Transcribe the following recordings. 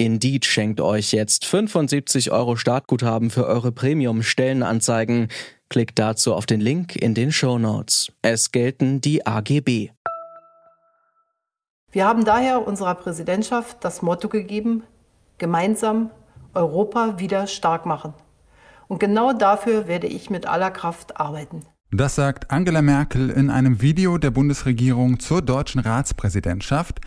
Indeed schenkt euch jetzt 75 Euro Startguthaben für eure Premium-Stellenanzeigen. Klickt dazu auf den Link in den Show Notes. Es gelten die AGB. Wir haben daher unserer Präsidentschaft das Motto gegeben, gemeinsam Europa wieder stark machen. Und genau dafür werde ich mit aller Kraft arbeiten. Das sagt Angela Merkel in einem Video der Bundesregierung zur deutschen Ratspräsidentschaft.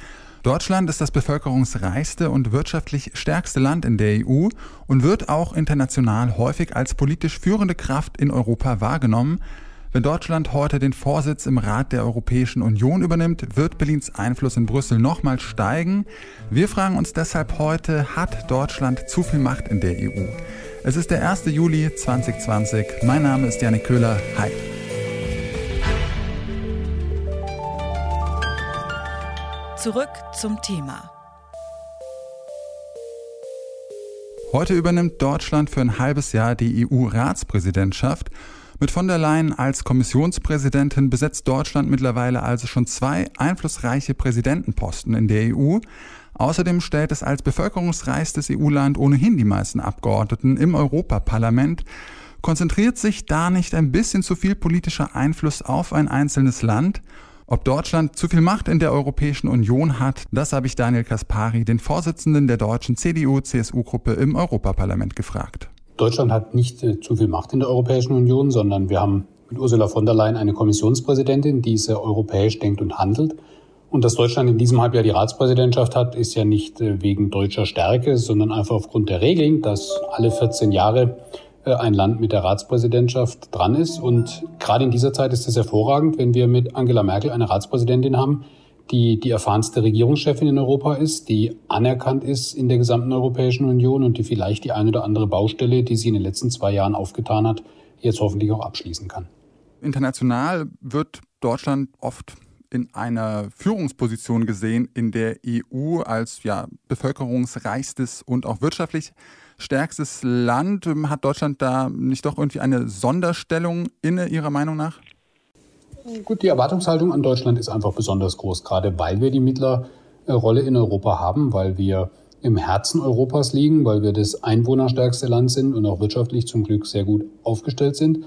Deutschland ist das bevölkerungsreichste und wirtschaftlich stärkste Land in der EU und wird auch international häufig als politisch führende Kraft in Europa wahrgenommen. Wenn Deutschland heute den Vorsitz im Rat der Europäischen Union übernimmt, wird Berlins Einfluss in Brüssel nochmal steigen. Wir fragen uns deshalb heute, hat Deutschland zu viel Macht in der EU? Es ist der 1. Juli 2020. Mein Name ist Janik Köhler. Hi. Zurück zum Thema. Heute übernimmt Deutschland für ein halbes Jahr die EU-Ratspräsidentschaft. Mit von der Leyen als Kommissionspräsidentin besetzt Deutschland mittlerweile also schon zwei einflussreiche Präsidentenposten in der EU. Außerdem stellt es als bevölkerungsreichstes EU-Land ohnehin die meisten Abgeordneten im Europaparlament. Konzentriert sich da nicht ein bisschen zu viel politischer Einfluss auf ein einzelnes Land? Ob Deutschland zu viel Macht in der Europäischen Union hat, das habe ich Daniel Kaspari, den Vorsitzenden der deutschen CDU-CSU-Gruppe im Europaparlament, gefragt. Deutschland hat nicht äh, zu viel Macht in der Europäischen Union, sondern wir haben mit Ursula von der Leyen eine Kommissionspräsidentin, die sehr europäisch denkt und handelt. Und dass Deutschland in diesem Halbjahr die Ratspräsidentschaft hat, ist ja nicht äh, wegen deutscher Stärke, sondern einfach aufgrund der Regeln, dass alle 14 Jahre ein Land mit der Ratspräsidentschaft dran ist. Und gerade in dieser Zeit ist es hervorragend, wenn wir mit Angela Merkel eine Ratspräsidentin haben, die die erfahrenste Regierungschefin in Europa ist, die anerkannt ist in der gesamten Europäischen Union und die vielleicht die eine oder andere Baustelle, die sie in den letzten zwei Jahren aufgetan hat, jetzt hoffentlich auch abschließen kann. International wird Deutschland oft in einer Führungsposition gesehen in der EU als ja, bevölkerungsreichstes und auch wirtschaftlich stärkstes Land. Hat Deutschland da nicht doch irgendwie eine Sonderstellung inne, Ihrer Meinung nach? Gut, die Erwartungshaltung an Deutschland ist einfach besonders groß, gerade weil wir die Mittlerrolle in Europa haben, weil wir im Herzen Europas liegen, weil wir das einwohnerstärkste Land sind und auch wirtschaftlich zum Glück sehr gut aufgestellt sind.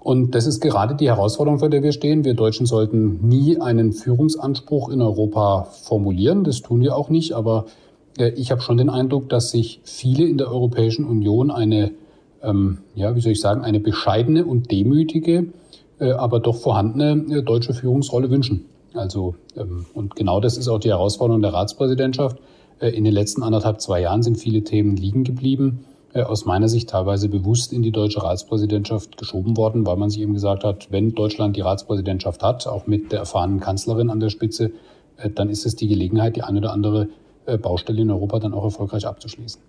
Und das ist gerade die Herausforderung, vor der wir stehen. Wir Deutschen sollten nie einen Führungsanspruch in Europa formulieren. Das tun wir auch nicht. Aber äh, ich habe schon den Eindruck, dass sich viele in der Europäischen Union eine, ähm, ja, wie soll ich sagen, eine bescheidene und demütige äh, aber doch vorhandene äh, deutsche Führungsrolle wünschen. Also, ähm, und genau das ist auch die Herausforderung der Ratspräsidentschaft. Äh, in den letzten anderthalb, zwei Jahren sind viele Themen liegen geblieben, aus meiner Sicht teilweise bewusst in die deutsche Ratspräsidentschaft geschoben worden, weil man sich eben gesagt hat, wenn Deutschland die Ratspräsidentschaft hat, auch mit der erfahrenen Kanzlerin an der Spitze, dann ist es die Gelegenheit, die eine oder andere Baustelle in Europa dann auch erfolgreich abzuschließen.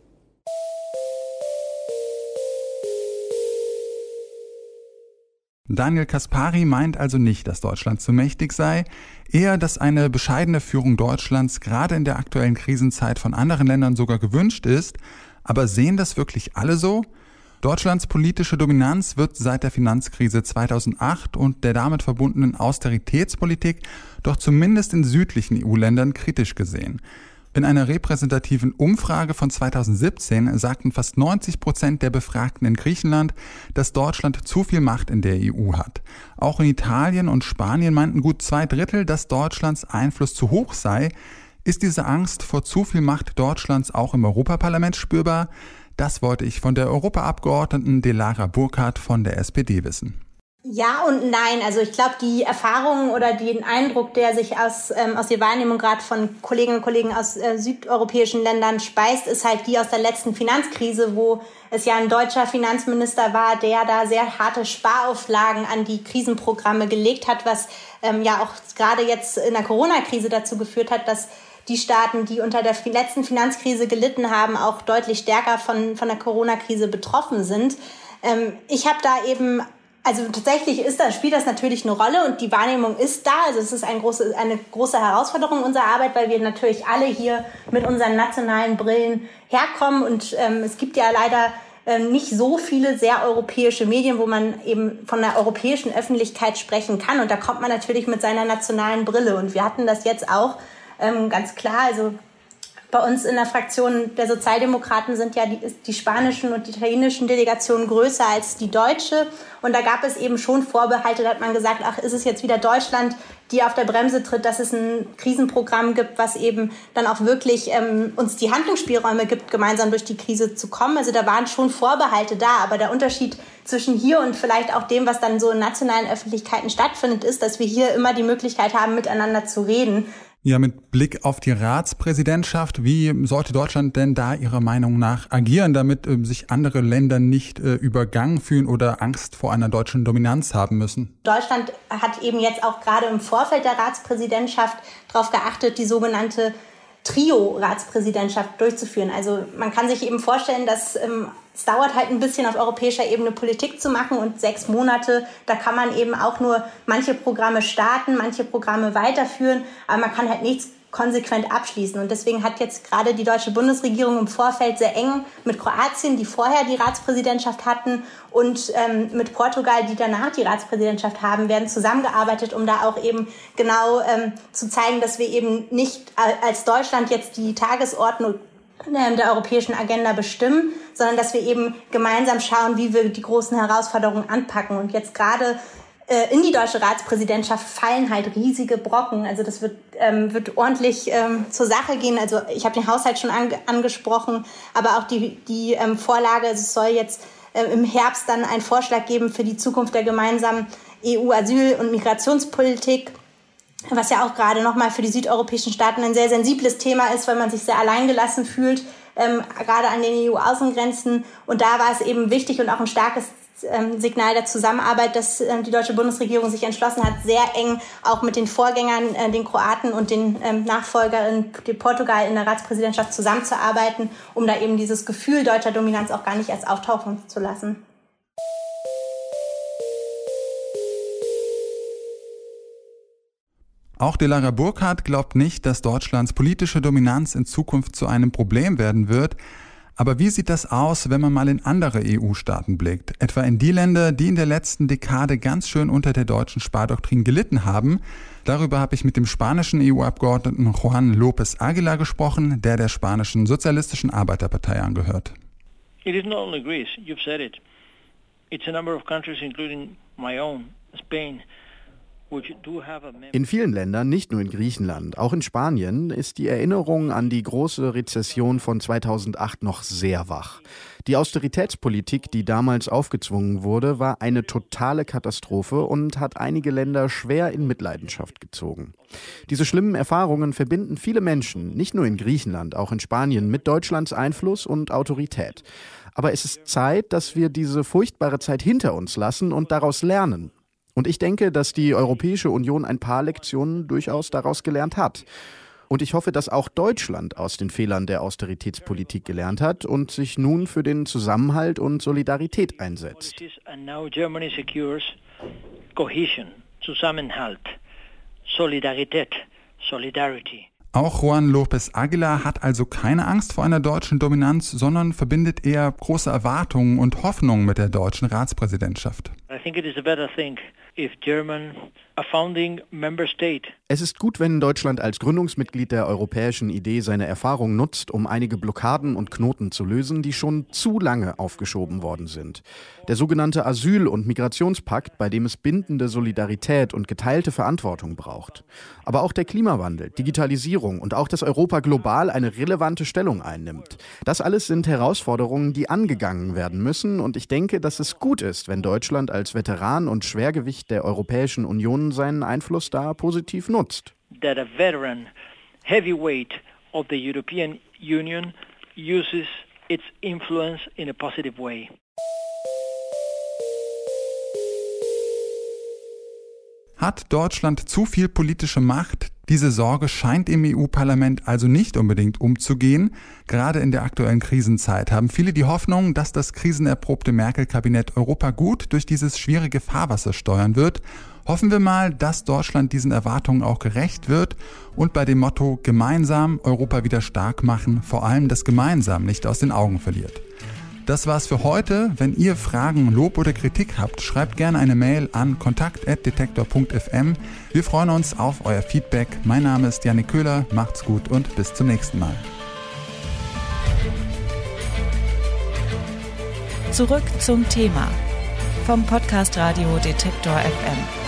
Daniel Kaspari meint also nicht, dass Deutschland zu mächtig sei, eher, dass eine bescheidene Führung Deutschlands gerade in der aktuellen Krisenzeit von anderen Ländern sogar gewünscht ist. Aber sehen das wirklich alle so? Deutschlands politische Dominanz wird seit der Finanzkrise 2008 und der damit verbundenen Austeritätspolitik doch zumindest in südlichen EU-Ländern kritisch gesehen. In einer repräsentativen Umfrage von 2017 sagten fast 90 Prozent der Befragten in Griechenland, dass Deutschland zu viel Macht in der EU hat. Auch in Italien und Spanien meinten gut zwei Drittel, dass Deutschlands Einfluss zu hoch sei. Ist diese Angst vor zu viel Macht Deutschlands auch im Europaparlament spürbar? Das wollte ich von der Europaabgeordneten Delara Burkhardt von der SPD wissen. Ja und nein. Also ich glaube, die Erfahrungen oder den Eindruck, der sich aus, ähm, aus der Wahrnehmung gerade von Kolleginnen und Kollegen aus äh, südeuropäischen Ländern speist, ist halt die aus der letzten Finanzkrise, wo es ja ein deutscher Finanzminister war, der da sehr harte Sparauflagen an die Krisenprogramme gelegt hat, was ähm, ja auch gerade jetzt in der Corona-Krise dazu geführt hat, dass die Staaten, die unter der letzten Finanzkrise gelitten haben, auch deutlich stärker von, von der Corona-Krise betroffen sind. Ähm, ich habe da eben also tatsächlich ist das, spielt das natürlich eine Rolle und die Wahrnehmung ist da. Also es ist ein große, eine große Herausforderung unserer Arbeit, weil wir natürlich alle hier mit unseren nationalen Brillen herkommen und ähm, es gibt ja leider ähm, nicht so viele sehr europäische Medien, wo man eben von der europäischen Öffentlichkeit sprechen kann. Und da kommt man natürlich mit seiner nationalen Brille. Und wir hatten das jetzt auch ähm, ganz klar. Also bei uns in der Fraktion der Sozialdemokraten sind ja die, die spanischen und die italienischen Delegationen größer als die deutsche. Und da gab es eben schon Vorbehalte, da hat man gesagt, ach, ist es jetzt wieder Deutschland, die auf der Bremse tritt, dass es ein Krisenprogramm gibt, was eben dann auch wirklich ähm, uns die Handlungsspielräume gibt, gemeinsam durch die Krise zu kommen. Also da waren schon Vorbehalte da, aber der Unterschied zwischen hier und vielleicht auch dem, was dann so in nationalen Öffentlichkeiten stattfindet, ist, dass wir hier immer die Möglichkeit haben, miteinander zu reden. Ja, mit Blick auf die Ratspräsidentschaft, wie sollte Deutschland denn da Ihrer Meinung nach agieren, damit äh, sich andere Länder nicht äh, übergangen fühlen oder Angst vor einer deutschen Dominanz haben müssen? Deutschland hat eben jetzt auch gerade im Vorfeld der Ratspräsidentschaft darauf geachtet, die sogenannte Trio-Ratspräsidentschaft durchzuführen. Also man kann sich eben vorstellen, dass ähm, es dauert halt ein bisschen auf europäischer Ebene Politik zu machen und sechs Monate, da kann man eben auch nur manche Programme starten, manche Programme weiterführen, aber man kann halt nichts konsequent abschließen. Und deswegen hat jetzt gerade die deutsche Bundesregierung im Vorfeld sehr eng mit Kroatien, die vorher die Ratspräsidentschaft hatten, und ähm, mit Portugal, die danach die Ratspräsidentschaft haben, werden zusammengearbeitet, um da auch eben genau ähm, zu zeigen, dass wir eben nicht als Deutschland jetzt die Tagesordnung der europäischen Agenda bestimmen, sondern dass wir eben gemeinsam schauen, wie wir die großen Herausforderungen anpacken. Und jetzt gerade äh, in die deutsche Ratspräsidentschaft fallen halt riesige Brocken. Also das wird, ähm, wird ordentlich ähm, zur Sache gehen. Also ich habe den Haushalt schon an, angesprochen, aber auch die, die ähm, Vorlage, also es soll jetzt äh, im Herbst dann einen Vorschlag geben für die Zukunft der gemeinsamen EU-Asyl- und Migrationspolitik was ja auch gerade nochmal für die südeuropäischen Staaten ein sehr sensibles Thema ist, weil man sich sehr alleingelassen fühlt, ähm, gerade an den EU-Außengrenzen. Und da war es eben wichtig und auch ein starkes ähm, Signal der Zusammenarbeit, dass ähm, die deutsche Bundesregierung sich entschlossen hat, sehr eng auch mit den Vorgängern, äh, den Kroaten und den ähm, Nachfolgern, in Portugal in der Ratspräsidentschaft zusammenzuarbeiten, um da eben dieses Gefühl deutscher Dominanz auch gar nicht erst auftauchen zu lassen. Auch Delara Burkhardt glaubt nicht, dass Deutschlands politische Dominanz in Zukunft zu einem Problem werden wird. Aber wie sieht das aus, wenn man mal in andere EU-Staaten blickt? Etwa in die Länder, die in der letzten Dekade ganz schön unter der deutschen Spardoktrin gelitten haben. Darüber habe ich mit dem spanischen EU-Abgeordneten Juan López Aguilar gesprochen, der der spanischen Sozialistischen Arbeiterpartei angehört. It is not only Greece, you've said it. It's a number of countries, including my own, Spain, in vielen Ländern, nicht nur in Griechenland, auch in Spanien, ist die Erinnerung an die große Rezession von 2008 noch sehr wach. Die Austeritätspolitik, die damals aufgezwungen wurde, war eine totale Katastrophe und hat einige Länder schwer in Mitleidenschaft gezogen. Diese schlimmen Erfahrungen verbinden viele Menschen, nicht nur in Griechenland, auch in Spanien, mit Deutschlands Einfluss und Autorität. Aber es ist Zeit, dass wir diese furchtbare Zeit hinter uns lassen und daraus lernen. Und ich denke, dass die Europäische Union ein paar Lektionen durchaus daraus gelernt hat. Und ich hoffe, dass auch Deutschland aus den Fehlern der Austeritätspolitik gelernt hat und sich nun für den Zusammenhalt und Solidarität einsetzt. Zusammenhalt, Solidarität, Solidarity. Auch Juan López Aguilar hat also keine Angst vor einer deutschen Dominanz, sondern verbindet eher große Erwartungen und Hoffnungen mit der deutschen Ratspräsidentschaft. I think it is a better thing if German, Es ist gut, wenn Deutschland als Gründungsmitglied der europäischen Idee seine Erfahrung nutzt, um einige Blockaden und Knoten zu lösen, die schon zu lange aufgeschoben worden sind. Der sogenannte Asyl- und Migrationspakt, bei dem es bindende Solidarität und geteilte Verantwortung braucht. Aber auch der Klimawandel, Digitalisierung und auch das Europa global eine relevante Stellung einnimmt. Das alles sind Herausforderungen, die angegangen werden müssen und ich denke, dass es gut ist, wenn Deutschland als Veteran und Schwergewicht der Europäischen Union seinen Einfluss da positiv nutzt. That a veteran heavyweight of the European Union uses its influence in a positive way. Hat Deutschland zu viel politische Macht? Diese Sorge scheint im EU-Parlament also nicht unbedingt umzugehen. Gerade in der aktuellen Krisenzeit haben viele die Hoffnung, dass das krisenerprobte Merkel-Kabinett Europa gut durch dieses schwierige Fahrwasser steuern wird. Hoffen wir mal, dass Deutschland diesen Erwartungen auch gerecht wird und bei dem Motto gemeinsam Europa wieder stark machen, vor allem das Gemeinsam nicht aus den Augen verliert. Das war's für heute. Wenn ihr Fragen, Lob oder Kritik habt, schreibt gerne eine Mail an kontakt.detektor.fm. Wir freuen uns auf euer Feedback. Mein Name ist Janik Köhler. Macht's gut und bis zum nächsten Mal. Zurück zum Thema vom Podcast Radio Detektor FM.